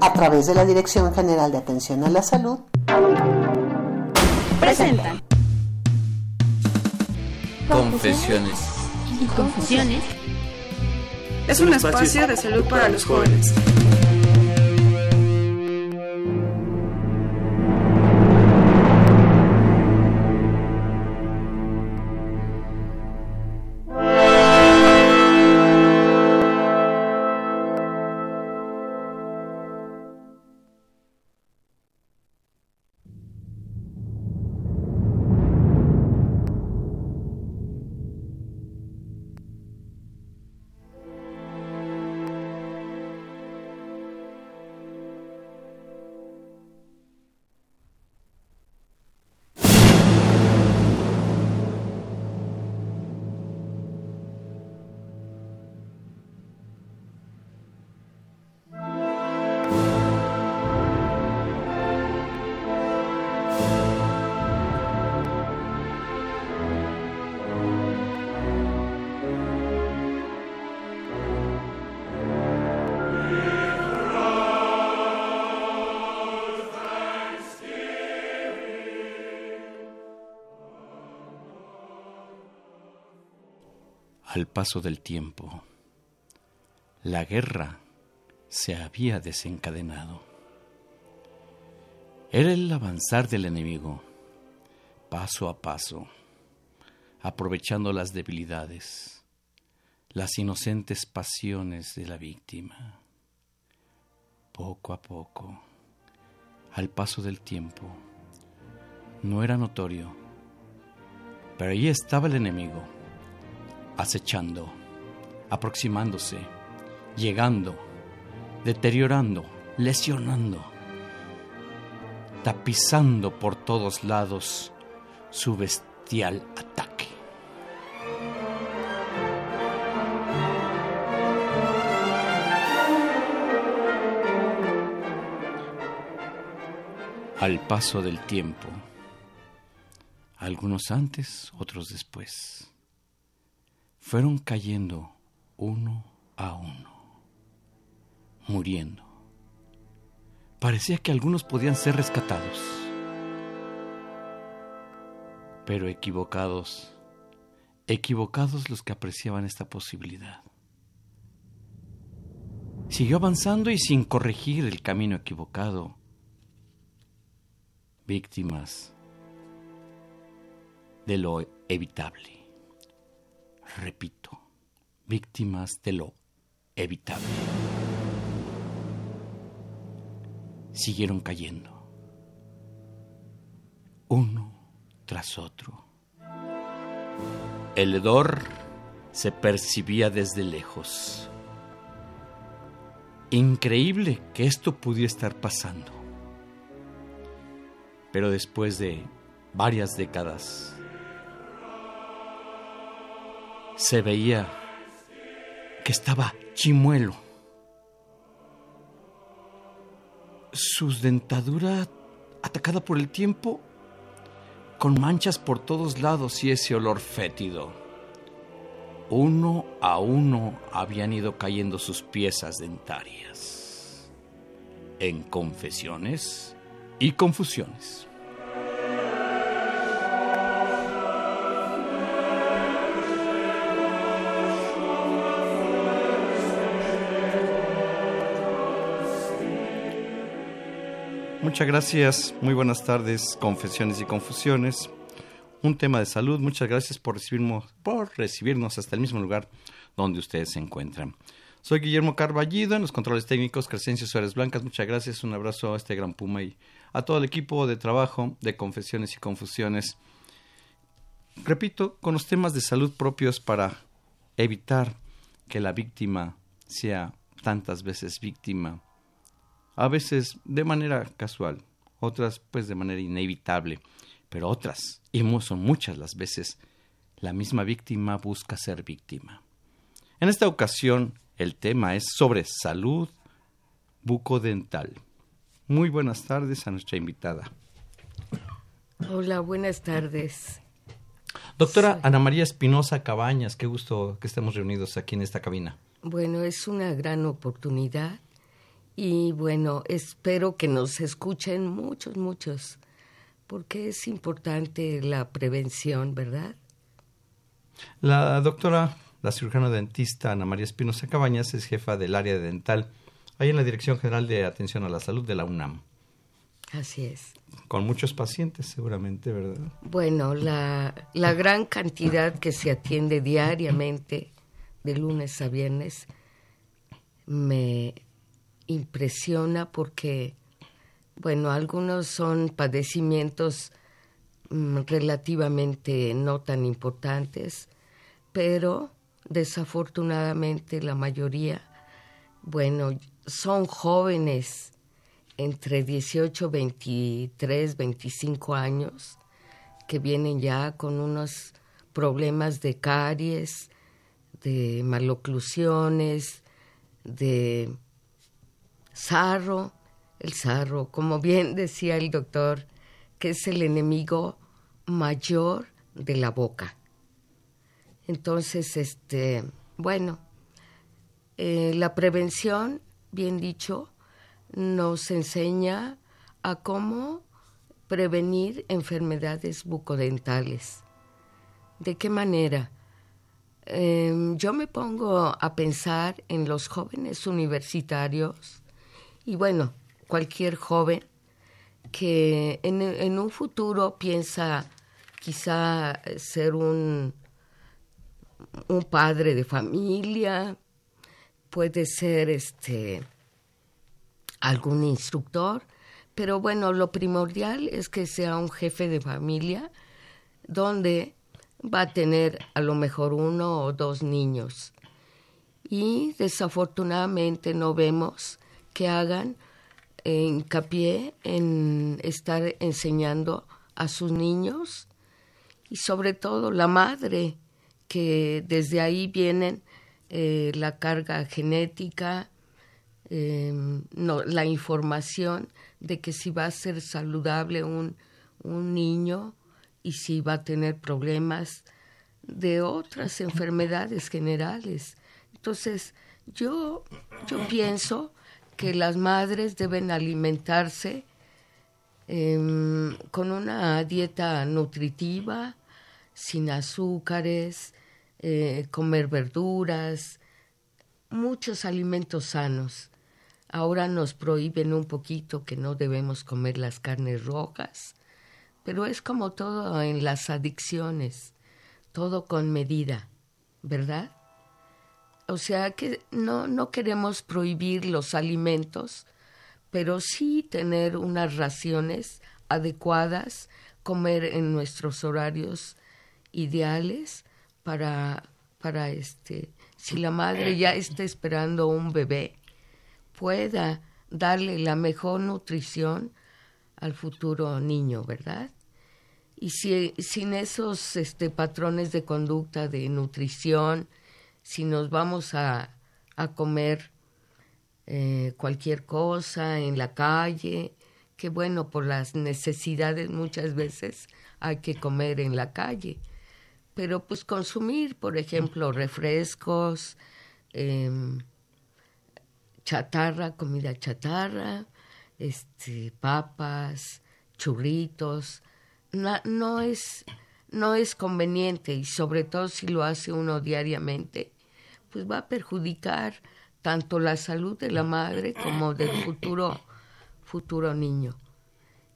A través de la Dirección General de Atención a la Salud, presentan Confesiones y Confusiones. Es un espacio de salud para los jóvenes. Al paso del tiempo, la guerra se había desencadenado. Era el avanzar del enemigo, paso a paso, aprovechando las debilidades, las inocentes pasiones de la víctima. Poco a poco, al paso del tiempo, no era notorio, pero ahí estaba el enemigo acechando, aproximándose, llegando, deteriorando, lesionando, tapizando por todos lados su bestial ataque. Al paso del tiempo, algunos antes, otros después fueron cayendo uno a uno, muriendo. Parecía que algunos podían ser rescatados, pero equivocados, equivocados los que apreciaban esta posibilidad. Siguió avanzando y sin corregir el camino equivocado, víctimas de lo evitable repito, víctimas de lo evitable. Siguieron cayendo, uno tras otro. El hedor se percibía desde lejos. Increíble que esto pudiera estar pasando. Pero después de varias décadas, se veía que estaba chimuelo. Sus dentadura atacada por el tiempo, con manchas por todos lados y ese olor fétido. Uno a uno habían ido cayendo sus piezas dentarias. En confesiones y confusiones. Muchas gracias, muy buenas tardes, confesiones y confusiones. Un tema de salud, muchas gracias por recibirnos, por recibirnos hasta el mismo lugar donde ustedes se encuentran. Soy Guillermo Carballido, en los controles técnicos, Crescencio Suárez Blancas, muchas gracias, un abrazo a este gran Puma y a todo el equipo de trabajo de confesiones y confusiones. Repito, con los temas de salud propios para evitar que la víctima sea tantas veces víctima a veces de manera casual, otras pues de manera inevitable, pero otras, y son muchas las veces, la misma víctima busca ser víctima. En esta ocasión el tema es sobre salud bucodental. Muy buenas tardes a nuestra invitada. Hola, buenas tardes. Doctora Ana María Espinosa Cabañas, qué gusto que estemos reunidos aquí en esta cabina. Bueno, es una gran oportunidad y bueno, espero que nos escuchen muchos, muchos, porque es importante la prevención, ¿verdad? La doctora, la cirujana dentista Ana María Espinosa Cabañas es jefa del área dental, ahí en la Dirección General de Atención a la Salud de la UNAM. Así es. Con muchos pacientes, seguramente, ¿verdad? Bueno, la, la gran cantidad que se atiende diariamente, de lunes a viernes, me impresiona porque, bueno, algunos son padecimientos mm, relativamente no tan importantes, pero desafortunadamente la mayoría, bueno, son jóvenes entre 18, 23, 25 años que vienen ya con unos problemas de caries, de maloclusiones, de sarro. El sarro, como bien decía el doctor, que es el enemigo mayor de la boca. Entonces, este, bueno, eh, la prevención, bien dicho, nos enseña a cómo prevenir enfermedades bucodentales. ¿De qué manera? Em, yo me pongo a pensar en los jóvenes universitarios y bueno, cualquier joven que en, un futuro piensa quizá ser un, un padre de familia, puede ser este algún instructor, pero bueno, lo primordial es que sea un jefe de familia donde va a tener a lo mejor uno o dos niños. Y desafortunadamente no vemos que hagan hincapié en estar enseñando a sus niños y sobre todo la madre, que desde ahí vienen eh, la carga genética, Em, no, la información de que si va a ser saludable un, un niño y si va a tener problemas de otras enfermedades generales. Entonces, yo, yo pienso que las madres deben alimentarse em, con una dieta nutritiva, sin azúcares, eh, comer verduras, muchos alimentos sanos. Ahora nos prohíben un poquito que no debemos comer las carnes rojas, pero es como todo en las adicciones, todo con medida, ¿verdad? O sea que no, no queremos prohibir los alimentos, pero sí tener unas raciones adecuadas, comer en nuestros horarios ideales para, para este, si la madre ya está esperando un bebé, pueda darle la mejor nutrición al futuro niño, ¿verdad? Y si sin esos este, patrones de conducta de nutrición, si nos vamos a, a comer eh, cualquier cosa en la calle, que bueno, por las necesidades muchas veces hay que comer en la calle, pero pues consumir, por ejemplo, refrescos, eh, chatarra, comida chatarra, este, papas, churritos. No, es, no es conveniente y sobre todo si lo hace uno diariamente, pues va a perjudicar tanto la salud de la madre como del futuro, futuro niño.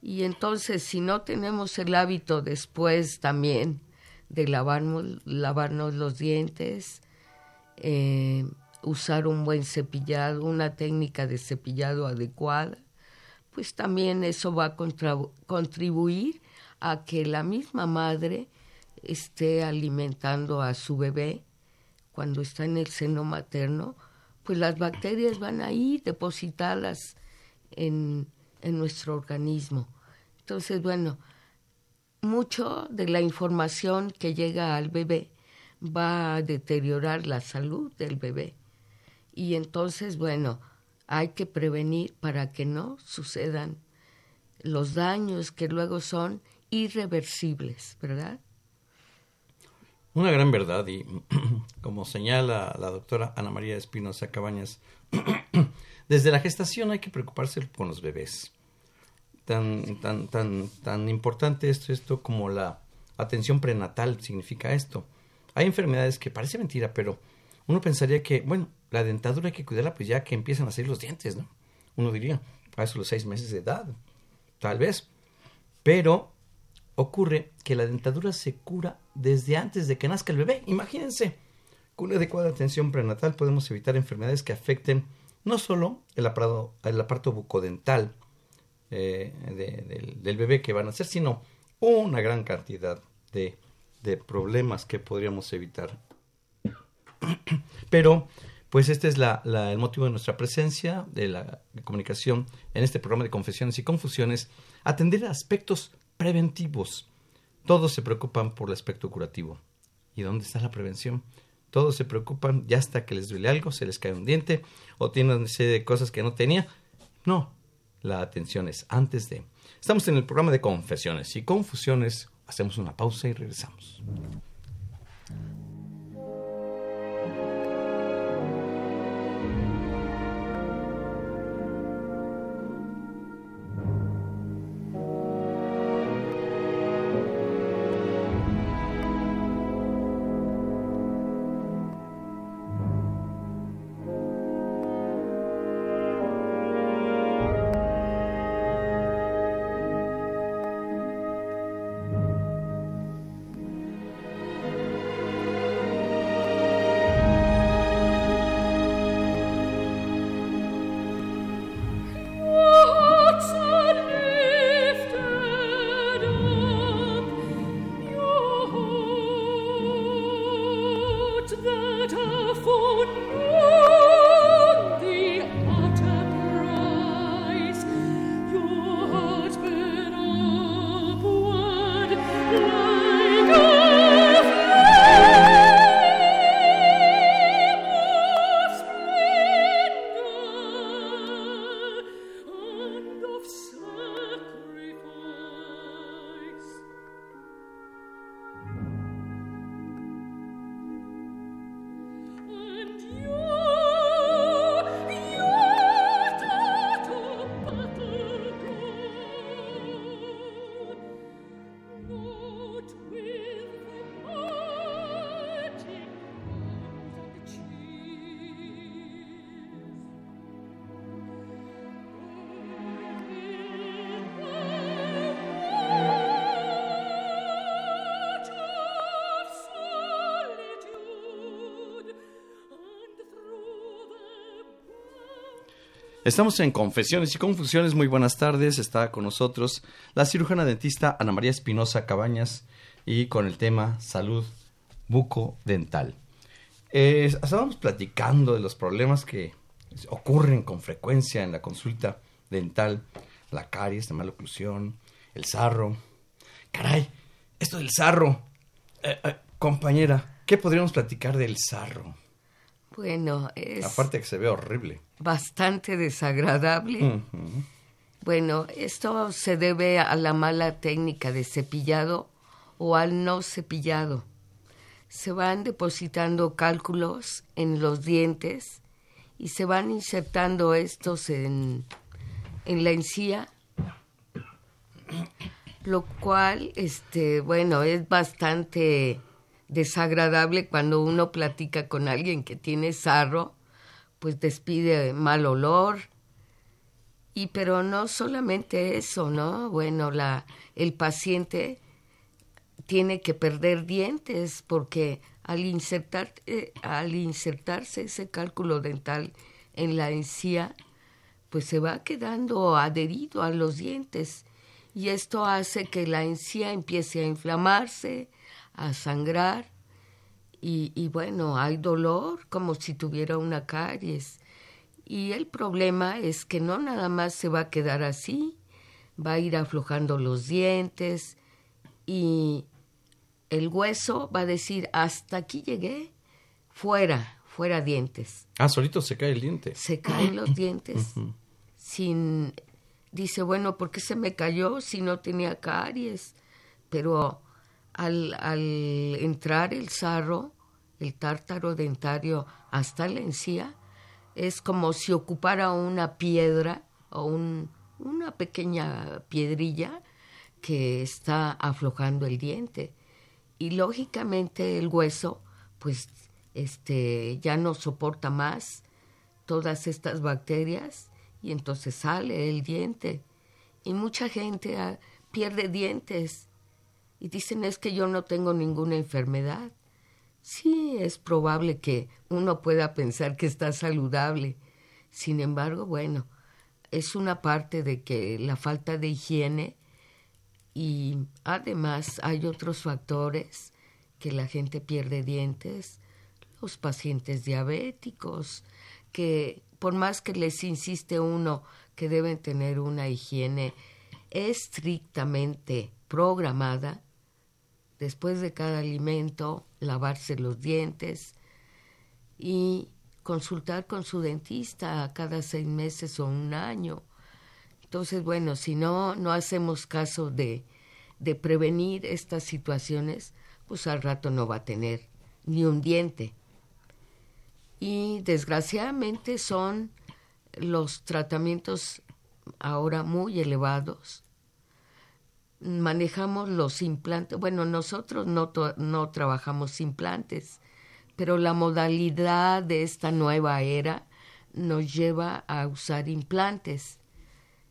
Y entonces si no tenemos el hábito después también de lavarnos, lavarnos los dientes, eh, usar un buen cepillado, una técnica de cepillado adecuada, pues también eso va a contribuir a que la misma madre esté alimentando a su bebé cuando está en el seno materno, pues las bacterias van a ir depositadas en, en nuestro organismo. Entonces, bueno, mucho de la información que llega al bebé va a deteriorar la salud del bebé. Y entonces, bueno, hay que prevenir para que no sucedan los daños que luego son irreversibles, ¿verdad? Una gran verdad y como señala la doctora Ana María Espinosa Cabañas, desde la gestación hay que preocuparse con los bebés. Tan, tan, tan, tan importante esto, esto como la atención prenatal significa esto. Hay enfermedades que parece mentira, pero uno pensaría que, bueno, la dentadura hay que cuidarla pues ya que empiezan a salir los dientes, ¿no? Uno diría, a eso los seis meses de edad, tal vez. Pero ocurre que la dentadura se cura desde antes de que nazca el bebé. Imagínense, con una adecuada atención prenatal podemos evitar enfermedades que afecten no solo el aparato, el aparato bucodental eh, del, bebé que van a nacer, sino una gran cantidad de, de problemas que podríamos evitar. Pero, pues este es la, el motivo de nuestra presencia, de la comunicación en este programa de confesiones y confusiones, atender aspectos preventivos. Todos se preocupan por el aspecto curativo. ¿Y dónde está la prevención? Todos se preocupan ya hasta que les duele algo, se les cae un diente o tienen una serie de cosas que no tenía. No, la atención es antes de. Estamos en el programa de confesiones y confusiones. Hacemos una pausa y regresamos. Estamos en Confesiones y Confusiones. Muy buenas tardes. Está con nosotros la cirujana dentista Ana María Espinosa Cabañas y con el tema salud bucodental. Eh, estábamos platicando de los problemas que ocurren con frecuencia en la consulta dental, la caries, la maloclusión, el sarro. Caray, esto del sarro. Eh, eh, compañera, ¿qué podríamos platicar del sarro? Bueno, es... Aparte que se ve horrible. Bastante desagradable. Bueno, esto se debe a la mala técnica de cepillado o al no cepillado. Se van depositando cálculos en los dientes y se van insertando estos en, en la encía, lo cual, este, bueno, es bastante desagradable cuando uno platica con alguien que tiene sarro, pues despide mal olor. Y pero no solamente eso, ¿no? Bueno, la el paciente tiene que perder dientes porque al insertar eh, al insertarse ese cálculo dental en la encía, pues se va quedando adherido a los dientes y esto hace que la encía empiece a inflamarse, a sangrar y, y, bueno, hay dolor como si tuviera una caries. Y el problema es que no nada más se va a quedar así, va a ir aflojando los dientes y el hueso va a decir, hasta aquí llegué, fuera, fuera dientes. Ah, solito se cae el diente. Se caen los dientes sin... Dice, bueno, ¿por qué se me cayó si no tenía caries? Pero al, entrar el sarro, el tártaro dentario hasta la encía, es como si ocupara una piedra o un, una pequeña piedrilla que está aflojando el diente. Y lógicamente el hueso, pues, este, ya no soporta más todas estas bacterias y entonces sale el diente. Y mucha gente ah, pierde dientes y dicen es que yo no tengo ninguna enfermedad. Sí, es probable que uno pueda pensar que está saludable. Sin embargo, bueno, es una parte de que la falta de higiene y además hay otros factores que la gente pierde dientes, los pacientes diabéticos, que por más que les insiste uno que deben tener una higiene estrictamente programada, después de cada alimento, lavarse los dientes y consultar con su dentista cada seis meses o un año. Entonces, bueno, si no, no hacemos caso de, de prevenir estas situaciones, pues al rato no va a tener ni un diente y desgraciadamente son los tratamientos ahora muy elevados. Manejamos los implantes, bueno, nosotros no, no trabajamos implantes, pero la modalidad de esta nueva era nos lleva a usar implantes.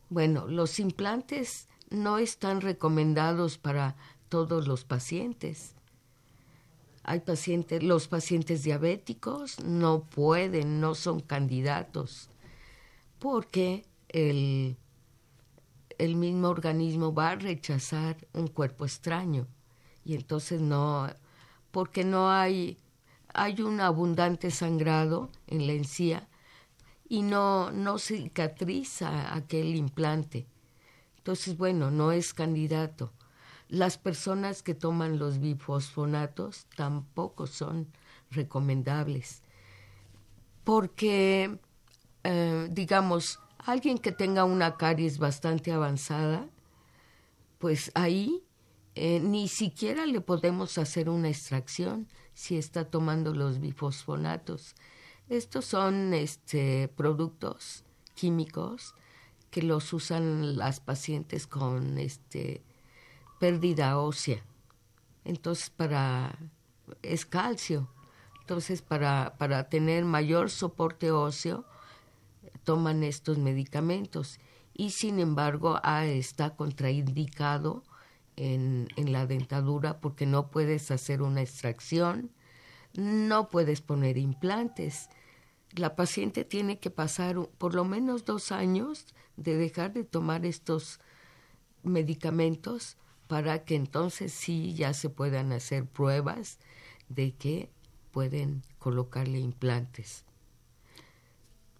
Bueno, los implantes no están recomendados para todos los pacientes hay pacientes, los pacientes diabéticos no pueden, no son candidatos, porque el, el mismo organismo va a rechazar un cuerpo extraño y entonces no, porque no hay, hay un abundante sangrado en la encía y no, no cicatriza aquel implante. Entonces, bueno, no es candidato. Las personas que toman los bifosfonatos tampoco son recomendables porque, eh, digamos, alguien que tenga una caries bastante avanzada, pues ahí eh, ni siquiera le podemos hacer una extracción si está tomando los bifosfonatos. Estos son este, productos químicos que los usan las pacientes con este, pérdida ósea. Entonces, para es calcio. Entonces, para, para tener mayor soporte óseo, toman estos medicamentos. Y sin embargo, ah, está contraindicado en, en la dentadura porque no puedes hacer una extracción, no puedes poner implantes. La paciente tiene que pasar por lo menos dos años de dejar de tomar estos medicamentos para que entonces sí ya se puedan hacer pruebas de que pueden colocarle implantes.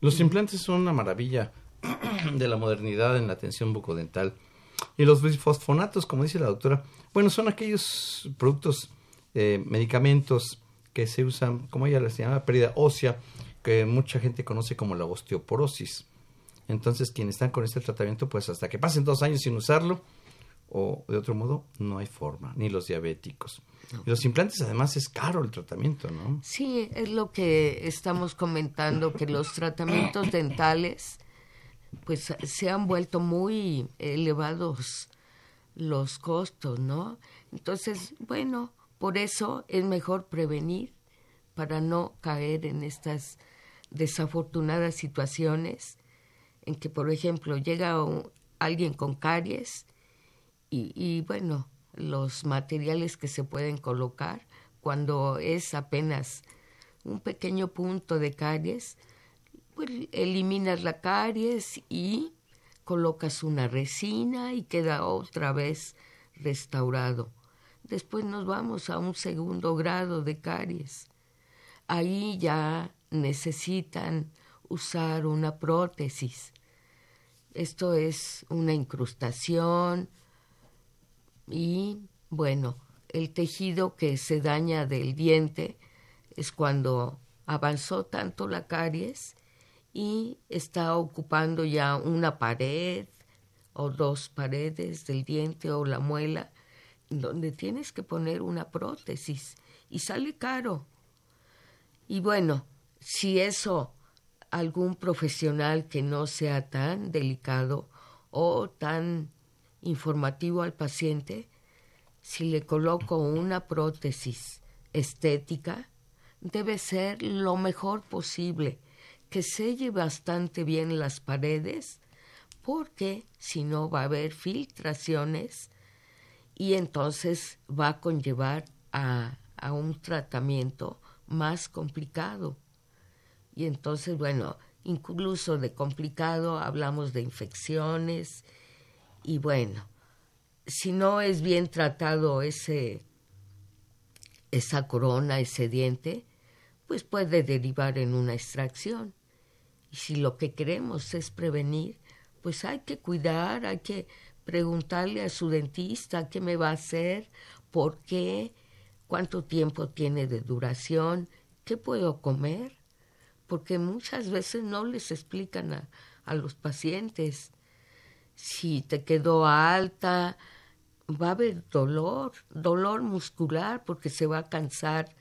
Los implantes son una maravilla de la modernidad en la atención bucodental. Y los bisfosfonatos, como dice la doctora, bueno, son aquellos productos, eh, medicamentos que se usan, como ella les llama, pérdida ósea, que mucha gente conoce como la osteoporosis. Entonces, quienes están con este tratamiento, pues hasta que pasen dos años sin usarlo, o de otro modo no hay forma, ni los diabéticos. los implantes además es caro el tratamiento, ¿no? Sí, es lo que estamos comentando, que los tratamientos dentales pues se han vuelto muy elevados los costos, ¿no? Entonces, bueno, por eso es mejor prevenir para no caer en estas desafortunadas situaciones en que, por ejemplo, llega alguien con caries y, bueno, los materiales que se pueden colocar cuando es apenas un pequeño punto de caries, pues eliminas la caries y colocas una resina y queda otra vez restaurado. Después nos vamos a un segundo grado de caries. Ahí ya necesitan usar una prótesis Esto es una incrustación y bueno, el tejido que se daña del diente es cuando avanzó tanto la caries y está ocupando ya una pared o dos paredes del diente o la muela donde tienes que poner una prótesis y sale caro. Y bueno, si eso algún profesional que no sea tan delicado o tan informativo al paciente, si le coloco una prótesis estética, debe ser lo mejor posible, que selle bastante bien las paredes, porque si no va a haber filtraciones y entonces va a conllevar a, a un tratamiento más complicado. Y entonces, bueno, incluso de complicado hablamos de infecciones y bueno, si no es bien tratado ese esa corona, ese diente, pues puede derivar en una extracción. Y si lo que queremos es prevenir, pues hay que cuidar, hay que preguntarle a su dentista qué me va a hacer, por qué, cuánto tiempo tiene de duración, qué puedo comer porque muchas veces no les explican a, a los pacientes si te quedó alta, va a haber dolor, dolor muscular porque se va a cansar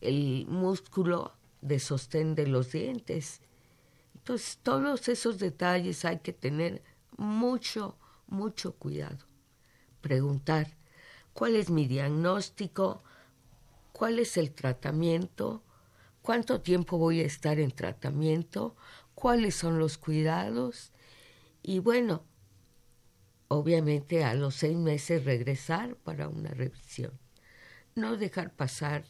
el músculo de sostén de los dientes. Entonces, todos esos detalles hay que tener mucho, mucho cuidado. Preguntar, ¿cuál es mi diagnóstico? ¿Cuál es el tratamiento? cuánto tiempo voy a estar en tratamiento, cuáles son los cuidados y bueno, obviamente a los seis meses regresar para una revisión. No dejar pasar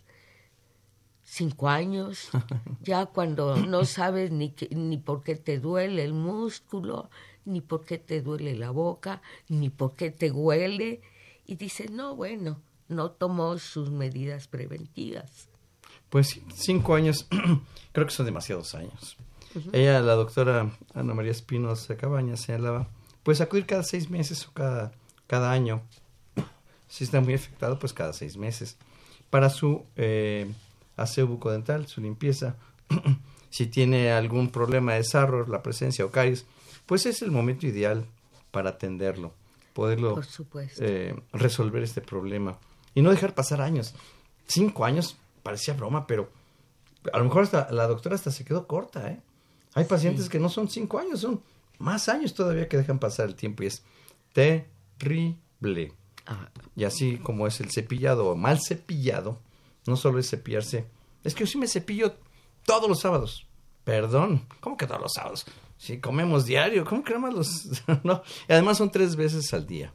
cinco años, ya cuando no sabes ni, ni por qué te duele el músculo, ni por qué te duele la boca, ni por qué te huele, y dices, no, bueno, no tomó sus medidas preventivas. Pues cinco años, creo que son demasiados años. Ella, la doctora Ana María Espinosa Cabañas, señalaba, pues acudir cada seis meses o cada, cada año. Si está muy afectado, pues cada seis meses. Para su eh, aseo bucodental, su limpieza, si tiene algún problema de sarro, la presencia o caries, pues es el momento ideal para atenderlo, poderlo eh, resolver este problema y no dejar pasar años. Cinco años parecía broma, pero a lo mejor hasta la doctora hasta se quedó corta, ¿eh? Hay pacientes que no son cinco años, son más años todavía que dejan pasar el tiempo y es terrible. Ah. Y así como es el cepillado o mal cepillado, no solo es cepillarse, es que yo sí me cepillo todos los sábados. Perdón, ¿cómo que todos los sábados? Si comemos diario, ¿cómo que nada más los...? no, y además son tres veces al día.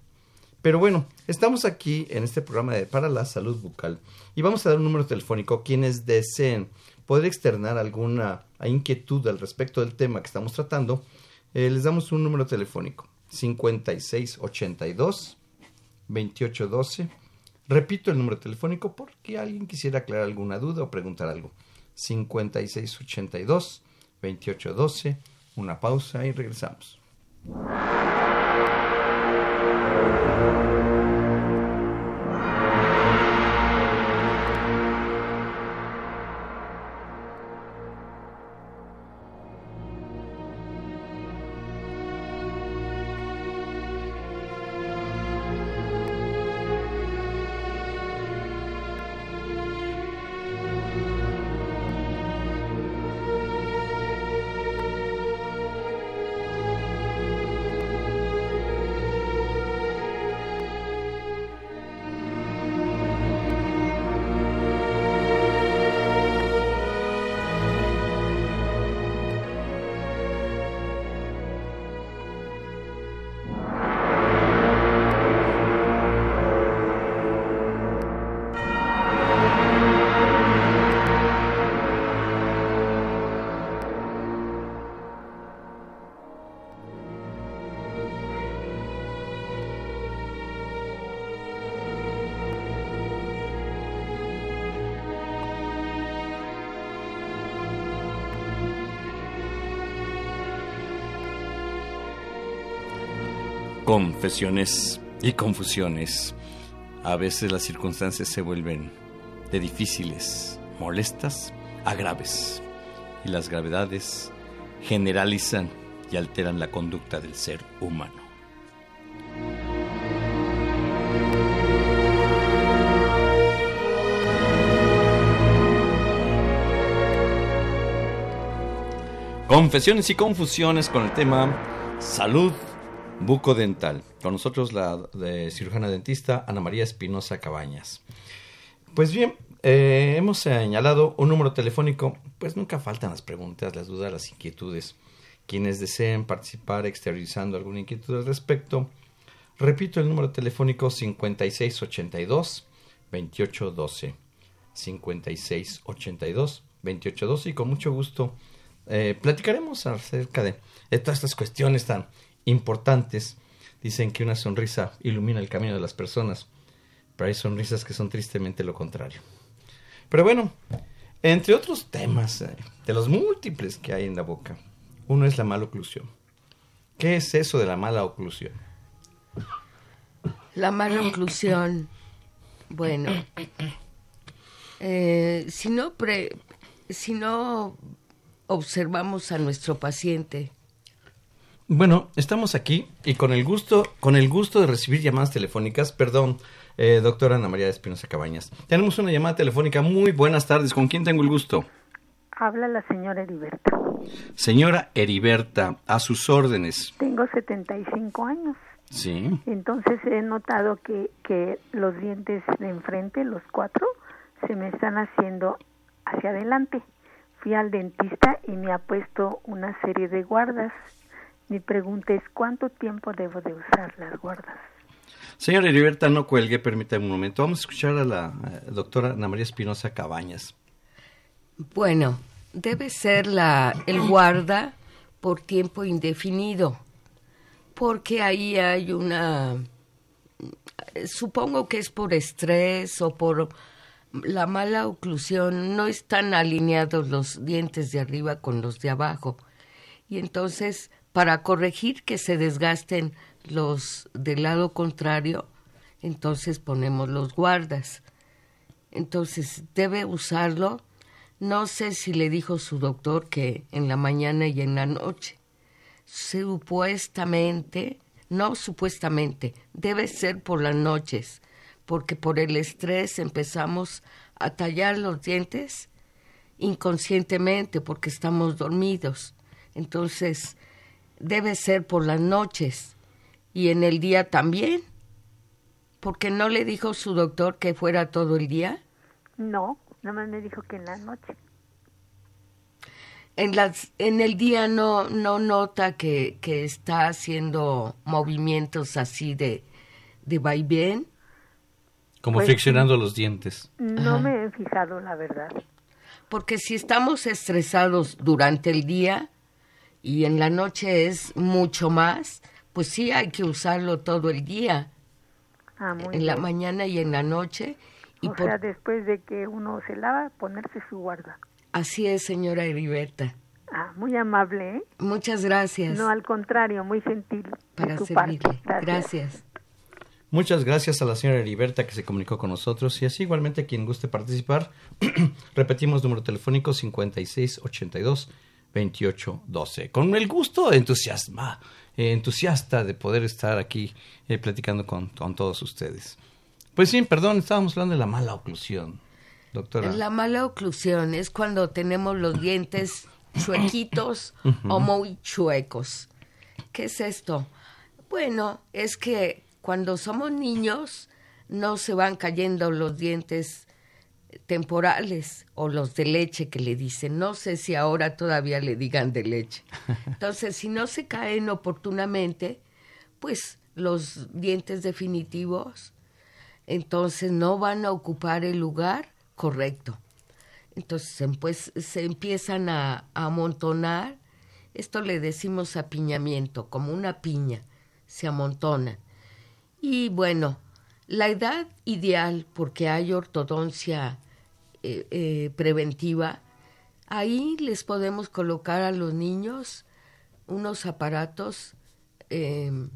Pero bueno, estamos aquí en este programa de Para la Salud Bucal y vamos a dar un número telefónico. Quienes deseen poder externar alguna inquietud al respecto del tema que estamos tratando, eh, les damos un número telefónico. 5682 2812. Repito el número telefónico porque alguien quisiera aclarar alguna duda o preguntar algo. 5682 2812. Una pausa y regresamos. Confesiones y confusiones. A veces las circunstancias se vuelven de difíciles, molestas a graves. Y las gravedades generalizan y alteran la conducta del ser humano. Confesiones y confusiones con el tema salud bucodental. Con nosotros la de cirujana dentista Ana María Espinosa Cabañas. Pues bien, eh, hemos señalado un número telefónico, pues nunca faltan las preguntas, las dudas, las inquietudes. Quienes deseen participar exteriorizando alguna inquietud al respecto, repito el número telefónico 5682 2812. 5682 2812 y con mucho gusto eh, platicaremos acerca de, todas estas cuestiones tan importantes. Dicen que una sonrisa ilumina el camino de las personas, pero hay sonrisas que son tristemente lo contrario. Pero bueno, entre otros temas, eh, de los múltiples que hay en la boca, uno es la mala oclusión. ¿Qué es eso de la mala oclusión? La mala oclusión, bueno, eh, si no pre, si no observamos a nuestro paciente. Bueno, estamos aquí y con el gusto, con el gusto de recibir llamadas telefónicas, perdón, eh, doctora Ana María Espinosa Cabañas. Tenemos una llamada telefónica. Muy buenas tardes. ¿Con quién tengo el gusto? Habla la señora Heriberta. Señora Heriberta, a sus órdenes. Tengo 75 años. Sí. Entonces he notado que, que los dientes de enfrente, los cuatro, se me están haciendo hacia adelante fui al dentista y me ha puesto una serie de guardas. Mi pregunta es, ¿cuánto tiempo debo de usar las guardas? Señora Heriberta, no cuelgue, permítame un momento. Vamos a escuchar a la eh, doctora Ana María Espinosa Cabañas. Bueno, debe ser la, el guarda por tiempo indefinido, porque ahí hay una... Supongo que es por estrés o por la mala oclusión no están alineados los dientes de arriba con los de abajo. Y entonces, para corregir que se desgasten los del lado contrario, entonces ponemos los guardas. Entonces, debe usarlo. No sé si le dijo su doctor que en la mañana y en la noche. Supuestamente, no supuestamente, debe ser por las noches porque por el estrés empezamos a tallar los dientes inconscientemente porque estamos dormidos. Entonces, debe ser por las noches y en el día también. Porque no le dijo su doctor que fuera todo el día. No, nada más me dijo que en la noche. En, las, en el día no, no nota que, que está haciendo movimientos así de, de vaivén. Como pues, friccionando los dientes. No me he fijado, la verdad. Porque si estamos estresados durante el día y en la noche es mucho más, pues sí hay que usarlo todo el día. Ah, en la mañana y en la noche. Y o sea, después de que uno se lava, ponerse su guarda. Así es, señora Heriberta. Ah, muy amable, ¿eh? Muchas gracias. No, al contrario, muy gentil. Para servirle. gracias. Muchas gracias a la señora Heriberta que se comunicó con nosotros y así igualmente quien guste participar. Repetimos número telefónico 5682 2812. Con el gusto entusiasma, eh, entusiasta de poder estar aquí eh, platicando con, con, todos ustedes. Pues sí, perdón, estábamos hablando de la mala oclusión, doctora. La mala oclusión es cuando tenemos los dientes chuequitos o muy chuecos. ¿Qué es esto? Bueno, es que cuando somos niños no se van cayendo los dientes temporales o los de leche que le dicen. No sé si ahora todavía le digan de leche. Entonces, si no se caen oportunamente, pues los dientes definitivos, entonces no van a ocupar el lugar correcto. Entonces, pues se empiezan a, a amontonar. Esto le decimos apiñamiento, como una piña, se amontona. Y bueno, la edad ideal, porque hay ortodoncia eh, eh, preventiva, ahí les podemos colocar a los niños unos aparatos em,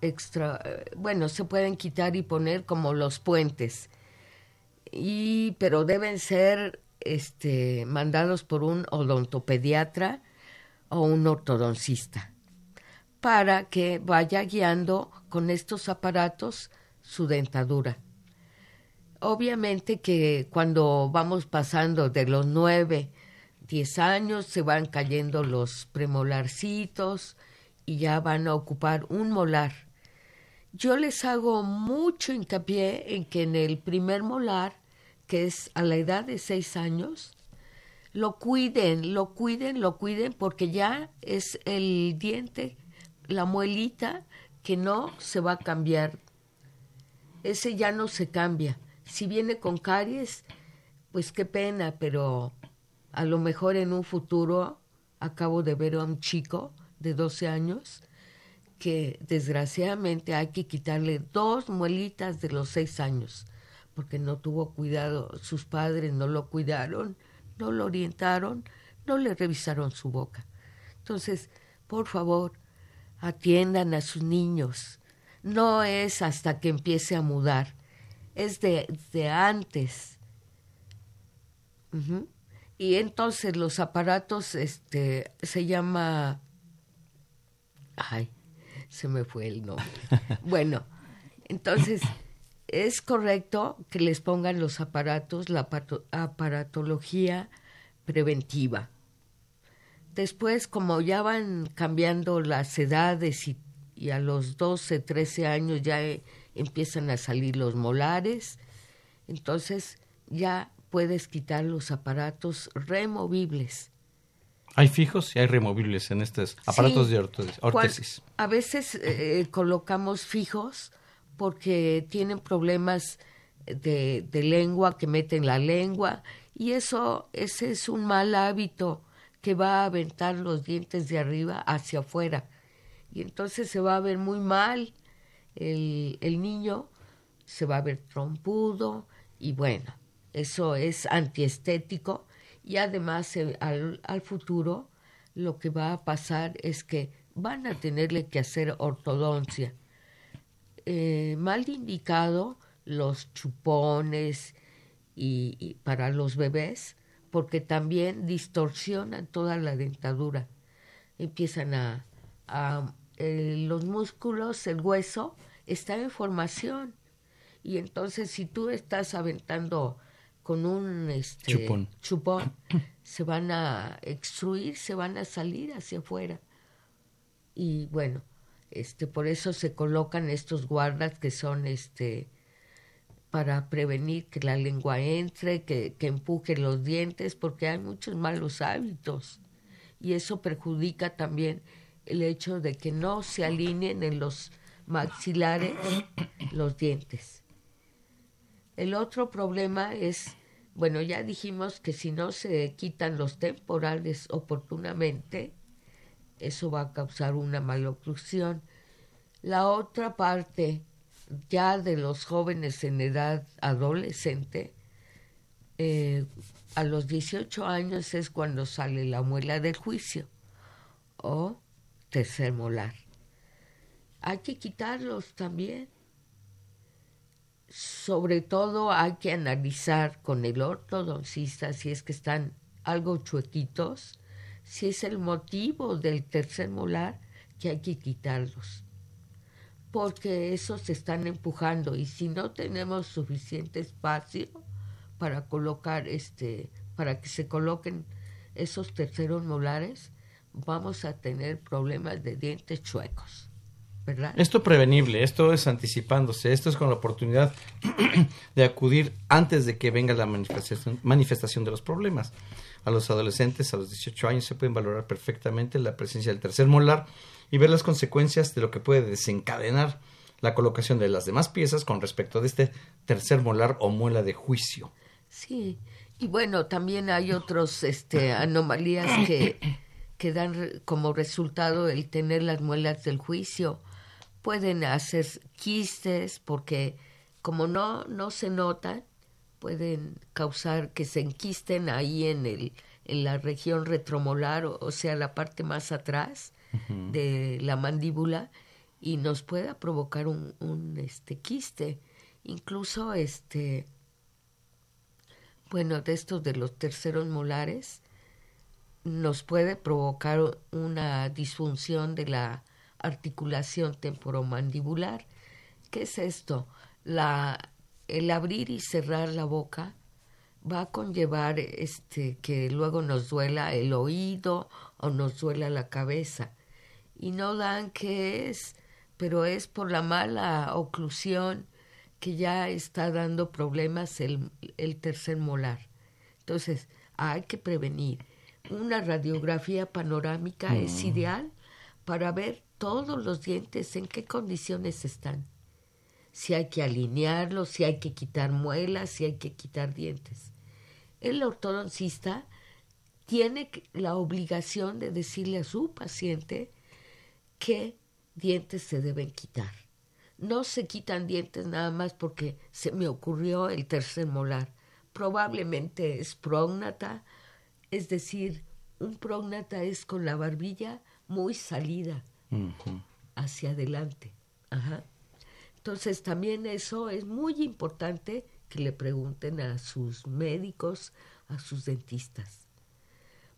extra, eh, bueno, se pueden quitar y poner como los puentes. Y pero deben ser este mandados por un odontopediatra o un ortodoncista para que vaya guiando con estos aparatos su dentadura. Obviamente que cuando vamos pasando de los nueve, diez años se van cayendo los premolarcitos y ya van a ocupar un molar. Yo les hago mucho hincapié en que en el primer molar, que es a la edad de seis años, lo cuiden, lo cuiden, lo cuiden, porque ya es el diente, la muelita que no se va a cambiar. Ese ya no se cambia. Si viene con caries, pues qué pena, pero a lo mejor en un futuro acabo de ver a un chico de 12 años que desgraciadamente hay que quitarle dos muelitas de los seis años porque no tuvo cuidado, sus padres no lo cuidaron, no lo orientaron, no le revisaron su boca. Entonces, por favor, atiendan a sus niños. No es hasta que empiece a mudar, es de, antes. Y entonces los aparatos, este, se llama, ay, se me fue el nombre. bueno, entonces es correcto que les pongan los aparatos, la aparatología preventiva. Después, como ya van cambiando las edades y, a los 12, 13 años ya eh, empiezan a salir los molares, entonces ya puedes quitar los aparatos removibles. Hay fijos y hay removibles en estos aparatos de órtesis. A veces eh, colocamos fijos porque tienen problemas de, de, lengua, que meten la lengua, y eso, ese es un mal hábito que va a aventar los dientes de arriba hacia afuera. Y entonces se va a ver muy mal el, niño, se va a ver trompudo, y bueno, eso es antiestético, y además eh, al, al futuro lo que va a pasar es que van a tenerle que hacer ortodoncia eh, mal indicado los chupones y, para los bebés porque también distorsionan toda la dentadura. Empiezan a, eh, los músculos, el hueso está en formación y entonces si tú estás aventando con un este, chupón. chupón, se van a extruir, se van a salir hacia afuera. Y bueno, este, por eso se colocan estos guardas que son este para prevenir que la lengua entre, que, que empuje los dientes, porque hay muchos malos hábitos. Y eso perjudica también el hecho de que no se alineen en los maxilares los dientes. El otro problema es, bueno, ya dijimos que si no se quitan los temporales oportunamente, eso va a causar una maloclusión. La otra parte, ya de los jóvenes en edad adolescente, eh, a los 18 años es cuando sale la muela del juicio o tercer molar. Hay que quitarlos también. Sobre todo hay que analizar con el ortodoncista si es que están algo chuequitos si es el motivo del tercer molar que hay que quitarlos, porque esos se están empujando y si no tenemos suficiente espacio para colocar este, para que se coloquen esos terceros molares, vamos a tener problemas de dientes chuecos. ¿Verdad? Esto prevenible, esto es anticipándose, esto es con la oportunidad de acudir antes de que venga la manifestación, manifestación de los problemas a los adolescentes a los 18 años se pueden valorar perfectamente la presencia del tercer molar y ver las consecuencias de lo que puede desencadenar la colocación de las demás piezas con respecto de este tercer molar o muela de juicio. Sí, y bueno, también hay otros este, anomalías que, que dan como resultado el tener las muelas del juicio. Pueden hacer quistes porque como no, no se notan, pueden causar que se enquisten ahí en, el, en la región retromolar, o, sea, la parte más atrás de la mandíbula, y nos pueda provocar un, un este quiste, incluso este bueno, de estos de los terceros molares, nos puede provocar una disfunción de la articulación temporomandibular. ¿Qué es esto? La, el abrir y cerrar la boca va a conllevar este que luego nos duela el oído o nos duela la cabeza y no dan qué es pero es por la mala oclusión que ya está dando problemas el, el tercer molar entonces hay que prevenir una radiografía panorámica es mm. ideal para ver todos los dientes en qué condiciones están si hay que alinearlos si hay que quitar muelas si hay que quitar dientes el ortodoncista tiene la obligación de decirle a su paciente qué dientes se deben quitar. No se quitan dientes nada más porque se me ocurrió el tercer molar. Probablemente es prógnata, es decir, un prógnata es con la barbilla muy salida hacia adelante. Entonces también eso es muy importante que le pregunten a sus médicos, a sus dentistas.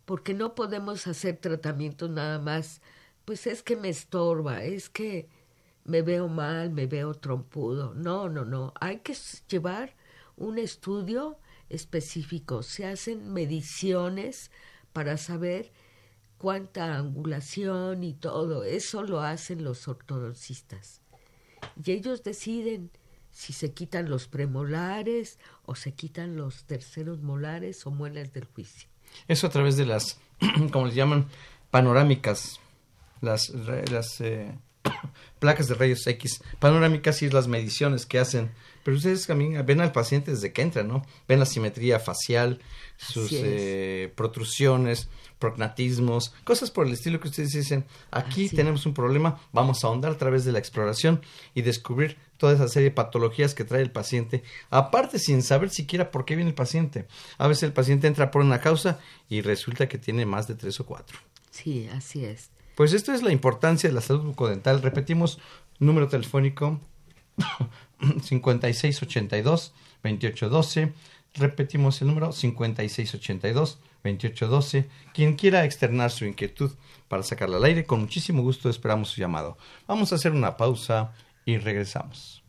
Porque no podemos hacer tratamientos nada más, pues es que me estorba, es que me veo mal, me veo trompudo. No, no, no. Hay que llevar un estudio específico. Se hacen mediciones para saber cuánta angulación y todo. Eso lo hacen los ortodoncistas. Y ellos deciden si se quitan los premolares o se quitan los terceros molares o muelas del juicio. Eso a través de las, como les llaman, panorámicas, las, las eh, placas de rayos X. Panorámicas y las mediciones que hacen. Pero ustedes también ven al paciente desde que entra, ¿no? Ven la simetría facial, sus eh, protrusiones, prognatismos, cosas por el estilo que ustedes dicen. Aquí tenemos un problema, vamos a ahondar a través de la exploración y descubrir toda esa serie de patologías que trae el paciente, aparte sin saber siquiera por qué viene el paciente. A veces el paciente entra por una causa y resulta que tiene más de tres o cuatro. Sí, así es. Pues esto es la importancia de la salud bucodental. Repetimos, número telefónico 5682-2812. Repetimos el número 5682-2812. Quien quiera externar su inquietud para sacarla al aire, con muchísimo gusto esperamos su llamado. Vamos a hacer una pausa y regresamos.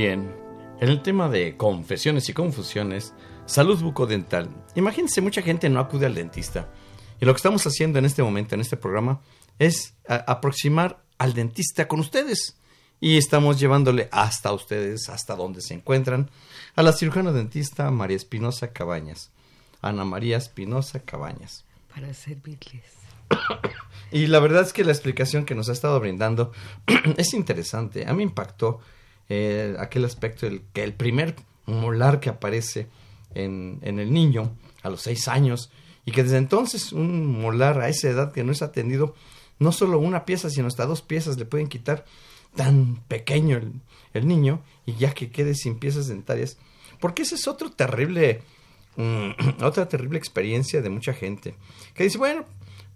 Bien, en el tema de confesiones y confusiones, salud bucodental. Imagínense, mucha gente no acude al dentista. Y lo que estamos haciendo en este momento, en este programa, es aproximar al dentista con ustedes. Y estamos llevándole hasta ustedes, hasta donde se encuentran, a la cirujana dentista María Espinosa Cabañas. Ana María Espinosa Cabañas. Para servirles. y la verdad es que la explicación que nos ha estado brindando es interesante. A mí impactó eh, aquel aspecto del que el primer molar que aparece en, en el niño a los seis años y que desde entonces un molar a esa edad que no es atendido, no solo una pieza, sino hasta dos piezas le pueden quitar tan pequeño el, el niño y ya que quede sin piezas dentarias. Porque ese es otro terrible, mm, otra terrible experiencia de mucha gente. Que dice, bueno,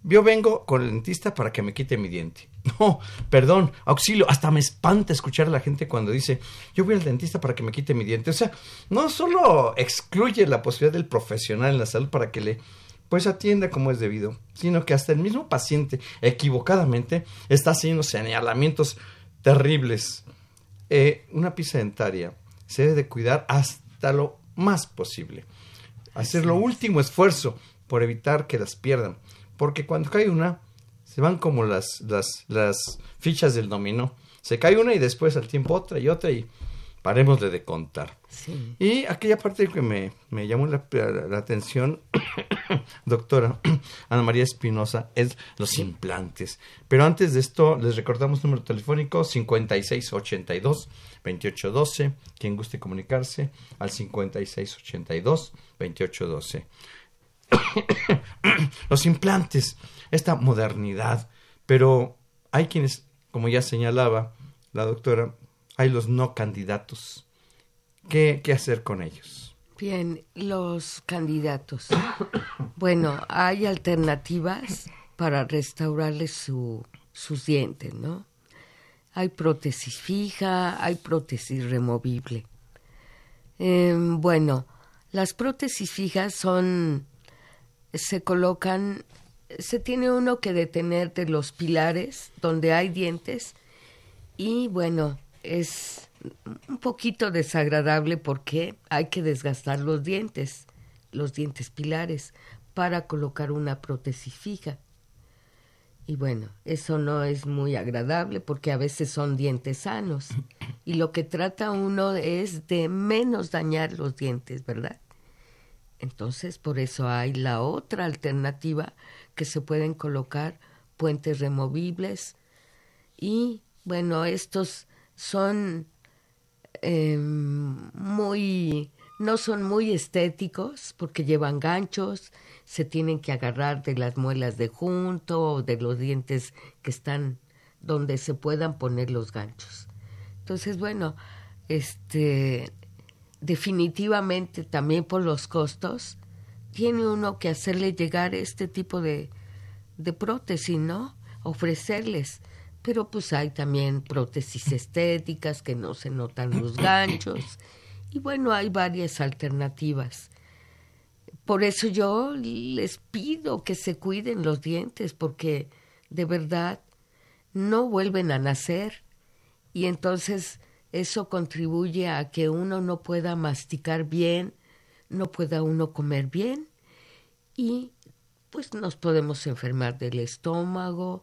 yo vengo con el dentista para que me quite mi diente. No, perdón, auxilio, hasta me espanta escuchar a la gente cuando dice, yo voy al dentista para que me quite mi diente. O sea, no solo excluye la posibilidad del profesional en la salud para que le pues atienda como es debido, sino que hasta el mismo paciente equivocadamente está haciendo señalamientos terribles. Eh, una pieza dentaria se debe de cuidar hasta lo más posible. Hacer lo último esfuerzo por evitar que las pierdan. Porque cuando cae una, se van como las, las, las fichas del dominó. Se cae una y después al tiempo otra y otra y paremos de contar. Y aquella parte que me, me llamó la, atención, doctora Ana María Espinosa, es los implantes. Pero antes de esto, les recordamos número telefónico 5682-2812. Quien guste comunicarse al 5682-2812. los implantes, esta modernidad, pero hay quienes, como ya señalaba la doctora, hay los no candidatos. ¿Qué, qué hacer con ellos? Bien, los candidatos. bueno, hay alternativas para restaurarles su, sus dientes, ¿no? Hay prótesis fija, hay prótesis removible. Em, bueno, las prótesis fijas son se colocan, se tiene uno que detener de los pilares donde hay dientes y bueno, es un poquito desagradable porque hay que desgastar los dientes, los dientes pilares, para colocar una prótesis fija. Y bueno, eso no es muy agradable porque a veces son dientes sanos. Y lo que trata uno es de menos dañar los dientes, ¿verdad? Entonces, por eso hay la otra alternativa que se pueden colocar puentes removibles y, bueno, estos son em, muy, no son muy estéticos porque llevan ganchos, se tienen que agarrar de las muelas de junto o de los dientes que están donde se puedan poner los ganchos. Entonces, bueno, este definitivamente también por los costos, tiene uno que hacerle llegar este tipo de, de prótesis, ¿no? Ofrecerles. Pero pues hay también prótesis estéticas que no se notan los ganchos. Y bueno, hay varias alternativas. Por eso yo les pido que se cuiden los dientes, porque de verdad no vuelven a nacer. Y entonces eso contribuye a que uno no pueda masticar bien, no pueda uno comer bien y pues nos podemos enfermar del estómago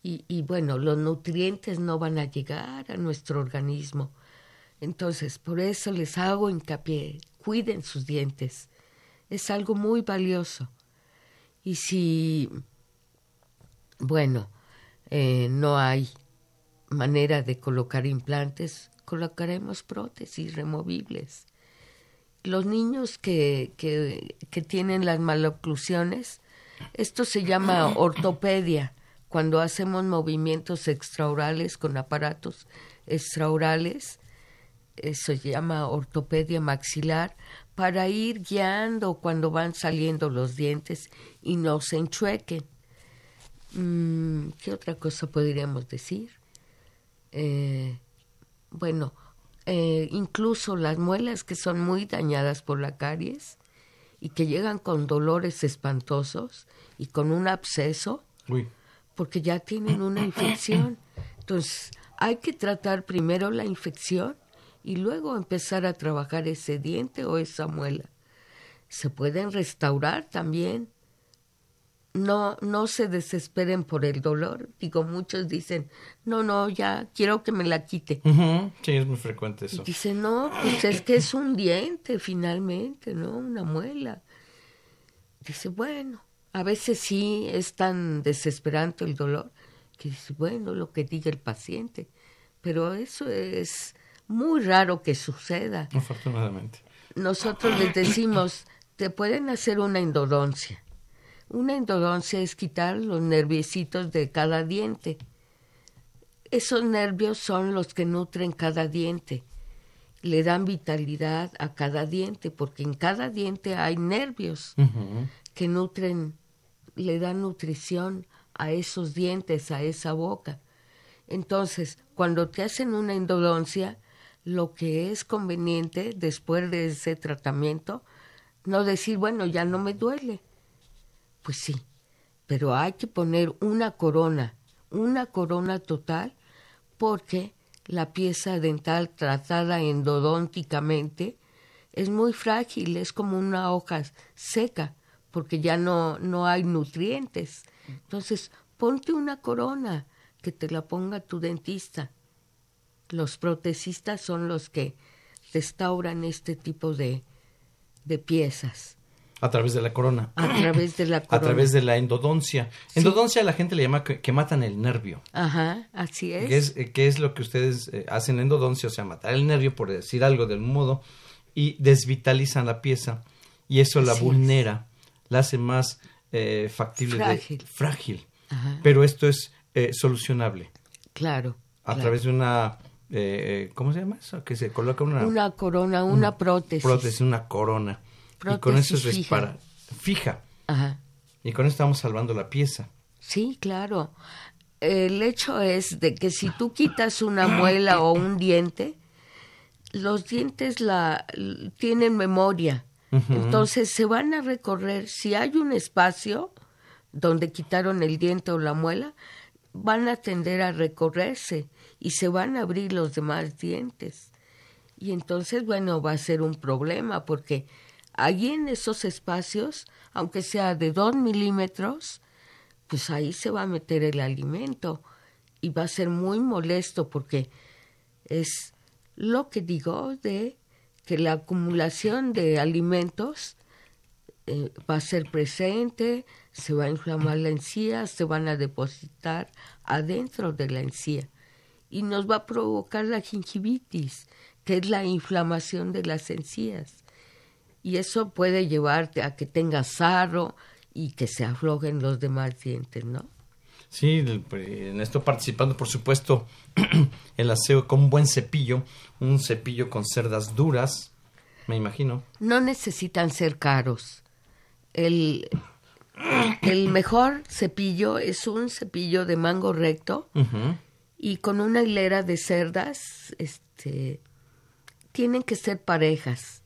y, y bueno, los nutrientes no van a llegar a nuestro organismo. Entonces, por eso les hago hincapié, cuiden sus dientes. Es algo muy valioso. Y si, bueno, eh, no hay manera de colocar implantes, colocaremos prótesis removibles. Los niños que, que, que tienen las maloclusiones, esto se llama ortopedia, cuando hacemos movimientos extraorales con aparatos extraorales, eso se llama ortopedia maxilar, para ir guiando cuando van saliendo los dientes y no se enchuequen. Mm, ¿Qué otra cosa podríamos decir? Eh, bueno, eh, incluso las muelas que son muy dañadas por la caries y que llegan con dolores espantosos y con un absceso, porque ya tienen una infección. Entonces, hay que tratar primero la infección y luego empezar a trabajar ese diente o esa muela. Se pueden restaurar también. No, no se desesperen por el dolor. Digo, muchos dicen, no, no, ya quiero que me la quite. Sí, es muy frecuente eso. Dicen, no, pues es que es un diente finalmente, ¿no? Una muela. Dice, bueno, a veces sí es tan desesperante el dolor que dice, bueno, lo que diga el paciente. Pero eso es muy raro que suceda. Afortunadamente. Nosotros les decimos, te pueden hacer una endodoncia. Una endodoncia es quitar los nerviecitos de cada diente. Esos nervios son los que nutren cada diente. Le dan vitalidad a cada diente, porque en cada diente hay nervios que nutren, le dan nutrición a esos dientes, a esa boca. Entonces, cuando te hacen una endodoncia, lo que es conveniente después de ese tratamiento, no decir, bueno, ya no me duele. Pues sí, pero hay que poner una corona, una corona total, porque la pieza dental tratada endodónticamente es muy frágil, es como una hoja seca, porque ya no, no hay nutrientes. Entonces, ponte una corona, que te la ponga tu dentista. Los protecistas son los que restauran este tipo de, de piezas. A través de la corona. A través de la corona. A través de la endodoncia. Endodoncia la gente le llama que, matan el nervio. Ajá, así es. ¿Qué es, eh, es lo que ustedes eh, hacen en endodoncia? O sea, matar el nervio, por decir algo del modo, y desvitalizan la pieza. Y eso la vulnera, la hace más eh, factible. Frágil. frágil. Pero esto es eh, solucionable. Claro. A través de una, eh, ¿cómo se llama eso? Que se coloca una... Una corona, una, prótesis. Prótesis, una corona. Y con eso es fija. fija. Ajá. Y con eso estamos salvando la pieza. Sí, claro. El hecho es de que si tú quitas una muela o un diente, los dientes la tienen memoria. Entonces se van a recorrer. Si hay un espacio donde quitaron el diente o la muela, van a tender a recorrerse y se van a abrir los demás dientes. Y entonces, bueno, va a ser un problema porque allí en esos espacios, aunque sea de dos milímetros, pues ahí se va a meter el alimento y va a ser muy molesto porque es lo que digo de que la acumulación de alimentos eh, va a ser presente, se va a inflamar la encía, se van a depositar adentro de la encía y nos va a provocar la gingivitis, que es la inflamación de las encías. Y eso puede llevarte a que tengas sarro y que se aflojen los demás dientes, ¿no? Sí, en esto participando, por supuesto, el aseo con un buen cepillo, un cepillo con cerdas duras, me imagino. No necesitan ser caros. El, el mejor cepillo es un cepillo de mango recto y con una hilera de cerdas, este, tienen que ser parejas,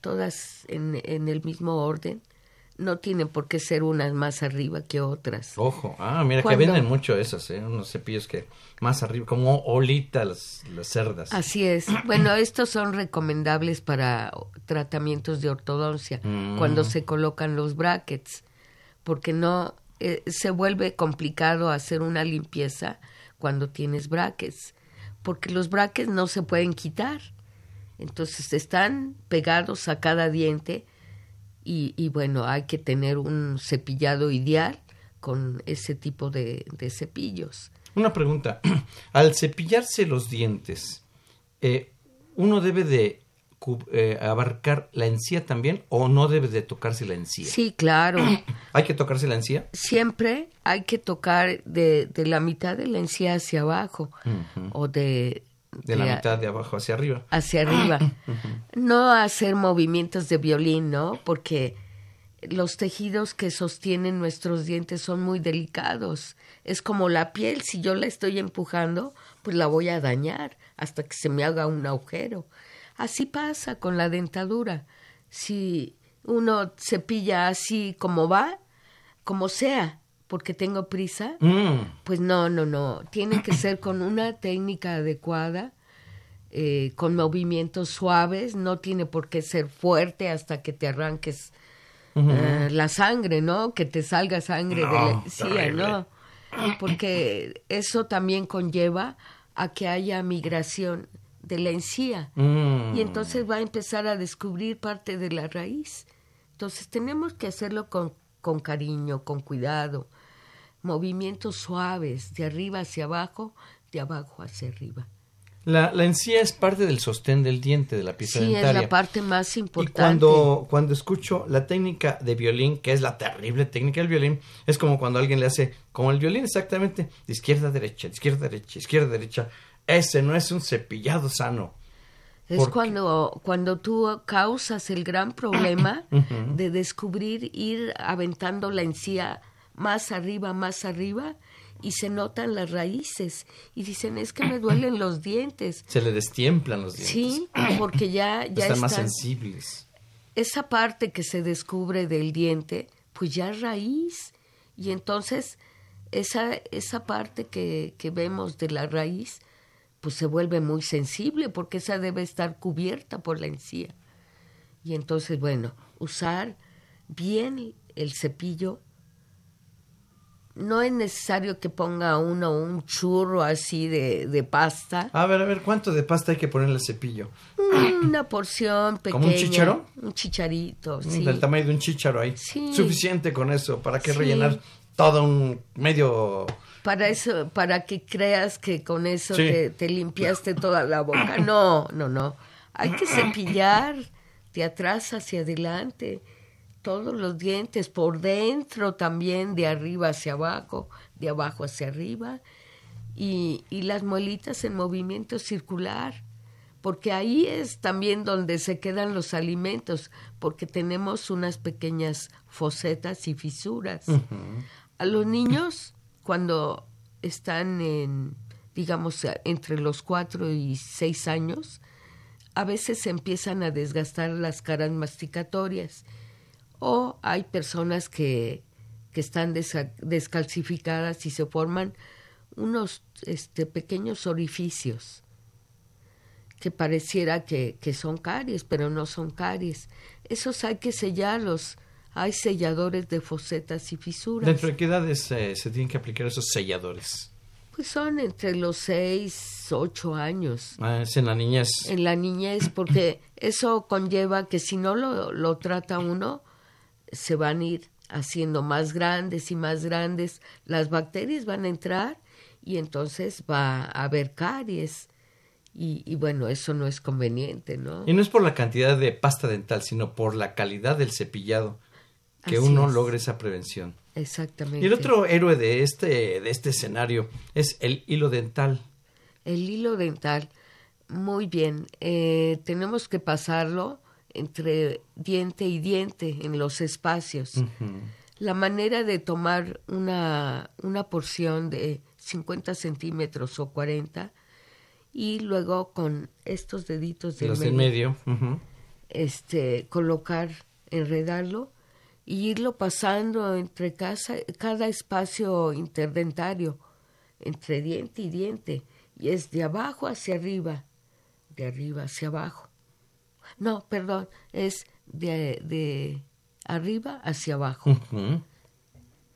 todas en, en el mismo orden. No tienen por qué ser unas más arriba que otras. Ojo, ah, mira que venden mucho esas, ¿eh? unos cepillos que más arriba, como olita las, las cerdas. Así es. Bueno, estos son recomendables para tratamientos de ortodoncia, mm. cuando se colocan los brackets porque no eh, se vuelve complicado hacer una limpieza cuando tienes braques, porque los braques no se pueden quitar. Entonces están pegados a cada diente y, y bueno, hay que tener un cepillado ideal con ese tipo de, de cepillos. Una pregunta, al cepillarse los dientes, eh, ¿uno debe de eh, abarcar la encía también o no debe de tocarse la encía? Sí, claro. ¿Hay que tocarse la encía? Siempre hay que tocar de, de la mitad de la encía hacia abajo o de... De, la mitad de abajo hacia arriba. Hacia arriba. No hacer movimientos de violín, ¿no? Porque los tejidos que sostienen nuestros dientes son muy delicados. Es como la piel, si yo la estoy empujando, pues la voy a dañar hasta que se me haga un agujero. Así pasa con la dentadura. Si uno cepilla así como va, como sea, porque tengo prisa, mm. pues no, no, no. Tiene que ser con una técnica adecuada eh, con movimientos suaves, no tiene por qué ser fuerte hasta que te arranques eh, la sangre, ¿no? Que te salga sangre de la encía, ¿no? Porque eso también conlleva a que haya migración de la encía Mm. y entonces va a empezar a descubrir parte de la raíz. Entonces tenemos que hacerlo con, con cariño, con cuidado, movimientos suaves, de arriba hacia abajo, de abajo hacia arriba. La, la encía es parte del sostén del diente, de la pieza Sí, es dentaria. la parte más Y importante. cuando, cuando escucho la técnica de violín, que es la terrible técnica del violín, es como cuando alguien le hace, como el violín exactamente, de izquierda a derecha, de izquierda a derecha, izquierda a derecha. Ese no es un cepillado sano. Es cuando, cuando tú causas el gran problema de descubrir, ir aventando la encía más arriba, más arriba, y se notan las raíces. Y dicen, es que me duelen los dientes. Se le destiemplan los dientes. Sí, porque ya, ya Están más están- sensibles. esa parte que se descubre del diente, pues ya es raíz. Y entonces esa, esa parte que, que vemos de la raíz, pues se vuelve muy sensible porque esa debe estar cubierta por la encía. Y entonces, bueno, usar bien el cepillo. No es necesario que ponga uno un churro así de, de pasta. A ver, a ver, ¿cuánto de pasta hay que ponerle al cepillo? Una porción pequeña. ¿Como un chícharo? Un chicharito, Mm, sí. Del tamaño de un chícharo ahí. Sí. Suficiente con eso. ¿Para qué Sí. rellenar todo un medio... Para eso, para que creas que con eso Sí. te, te limpiaste toda la boca. No, no, no. Hay que cepillar de atrás hacia adelante todos los dientes, por dentro también, de arriba hacia abajo, de abajo hacia arriba, y, y las muelitas en movimiento circular, porque ahí es también donde se quedan los alimentos, porque tenemos unas pequeñas fosetas y fisuras. A los niños, cuando están en, digamos, entre los cuatro y seis años, a veces se empiezan a desgastar las caras masticatorias. O hay personas que, que están descalcificadas y se forman unos este, pequeños orificios que pareciera que, que son caries, pero no son caries. Esos hay que sellarlos. Hay selladores de fosetas y fisuras. ¿Dentro de qué edades eh, se tienen que aplicar esos selladores? Pues son entre los seis, ocho años Ah, es en la niñez. en la niñez, porque eso conlleva que si no lo, lo trata uno, se van a ir haciendo más grandes y más grandes. Las bacterias van a entrar y entonces va a haber caries. Y, y bueno, eso no es conveniente, ¿no? Y no es por la cantidad de pasta dental, sino por la calidad del cepillado que Así uno es. logre esa prevención. Exactamente. Y el otro héroe de este, de este escenario es el hilo dental. El hilo dental, muy bien. Eh, tenemos que pasarlo entre diente y diente en los espacios. La manera de tomar una, una porción de 50 centímetros o 40 y luego con estos deditos del los medio, medio. este, colocar, enredarlo y irlo pasando entre casa, cada espacio interdentario, entre diente y diente, y es de abajo hacia arriba, de arriba hacia abajo. No, perdón, es de, de arriba hacia abajo.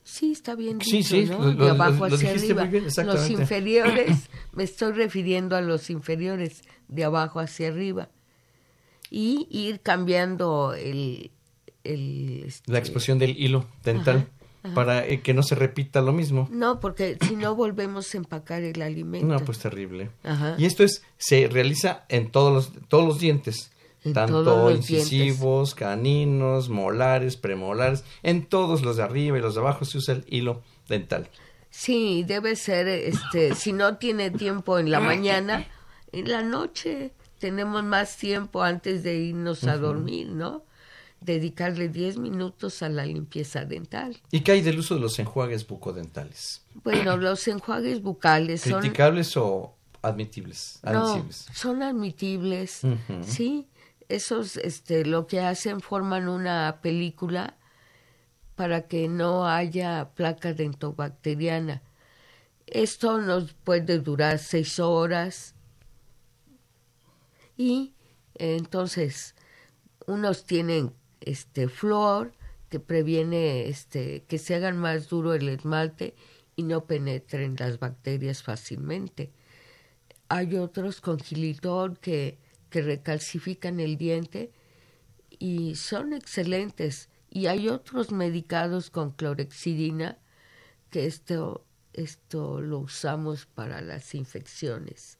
Sí, está bien Sí, dicho, sí, ¿no? lo- de lo- abajo lo hacia dijiste arriba. muy bien, los inferiores, me estoy refiriendo a los inferiores, de abajo hacia arriba. Y ir cambiando el... el este, La exposición del hilo dental para eh, que no se repita lo mismo. No, porque si no volvemos a empacar el alimento. No, pues terrible. Ajá. Y esto es se realiza en todos los todos los dientes, En tanto incisivos, caninos, molares, premolares, en todos los de arriba y los de abajo se usa el hilo dental. Sí, debe ser, este, si no tiene tiempo en la mañana, en la noche tenemos más tiempo antes de irnos a dormir, ¿no? Dedicarle 10 minutos a la limpieza dental. ¿Y qué hay del uso de los enjuagues bucodentales? Bueno, los enjuagues bucales son... ¿Criticables o admitibles? No, admisibles? son admitibles, sí. Esos, este, lo que hacen, forman una película para que no haya placa dentobacteriana. Esto nos puede durar seis horas, Y entonces, unos tienen este flúor que previene este que se hagan más duro el esmalte y no penetren las bacterias fácilmente. Hay otros con gilitol que, que recalcifican el diente y son excelentes. Y hay otros medicados con clorexidina que esto, esto lo usamos para las infecciones.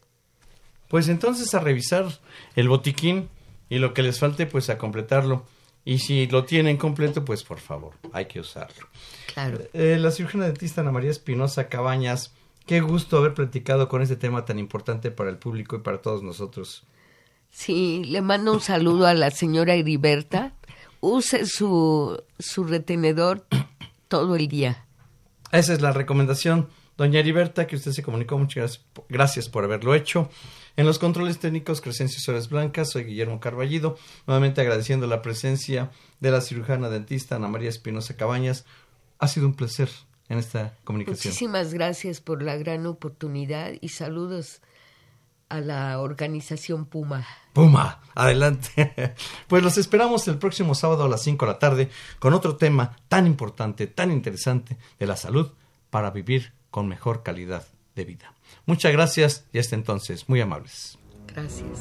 Pues entonces a revisar el botiquín y lo que les falte, pues a completarlo. Y si lo tienen completo, pues por favor, hay que usarlo. Claro. Eh, la cirujana dentista Ana María Espinosa Cabañas, qué gusto haber platicado con este tema tan importante para el público y para todos nosotros. Sí, le mando un saludo a la señora Heriberta. Use su, su retenedor todo el día. Esa es la recomendación, doña Heriberta, que usted se comunicó. Muchas gracias, gracias por haberlo hecho. En los controles técnicos, Crescencio Suárez Blancas, soy Guillermo Carballido, nuevamente agradeciendo la presencia de la cirujana dentista Ana María Espinosa Cabañas. Ha sido un placer en esta comunicación. Muchísimas gracias por la gran oportunidad y saludos a la organización Puma. Puma, adelante. Pues los esperamos el próximo sábado a las 5 de la tarde con otro tema tan importante, tan interesante de la salud para vivir con mejor calidad de vida. Muchas gracias y hasta entonces, muy amables. Gracias.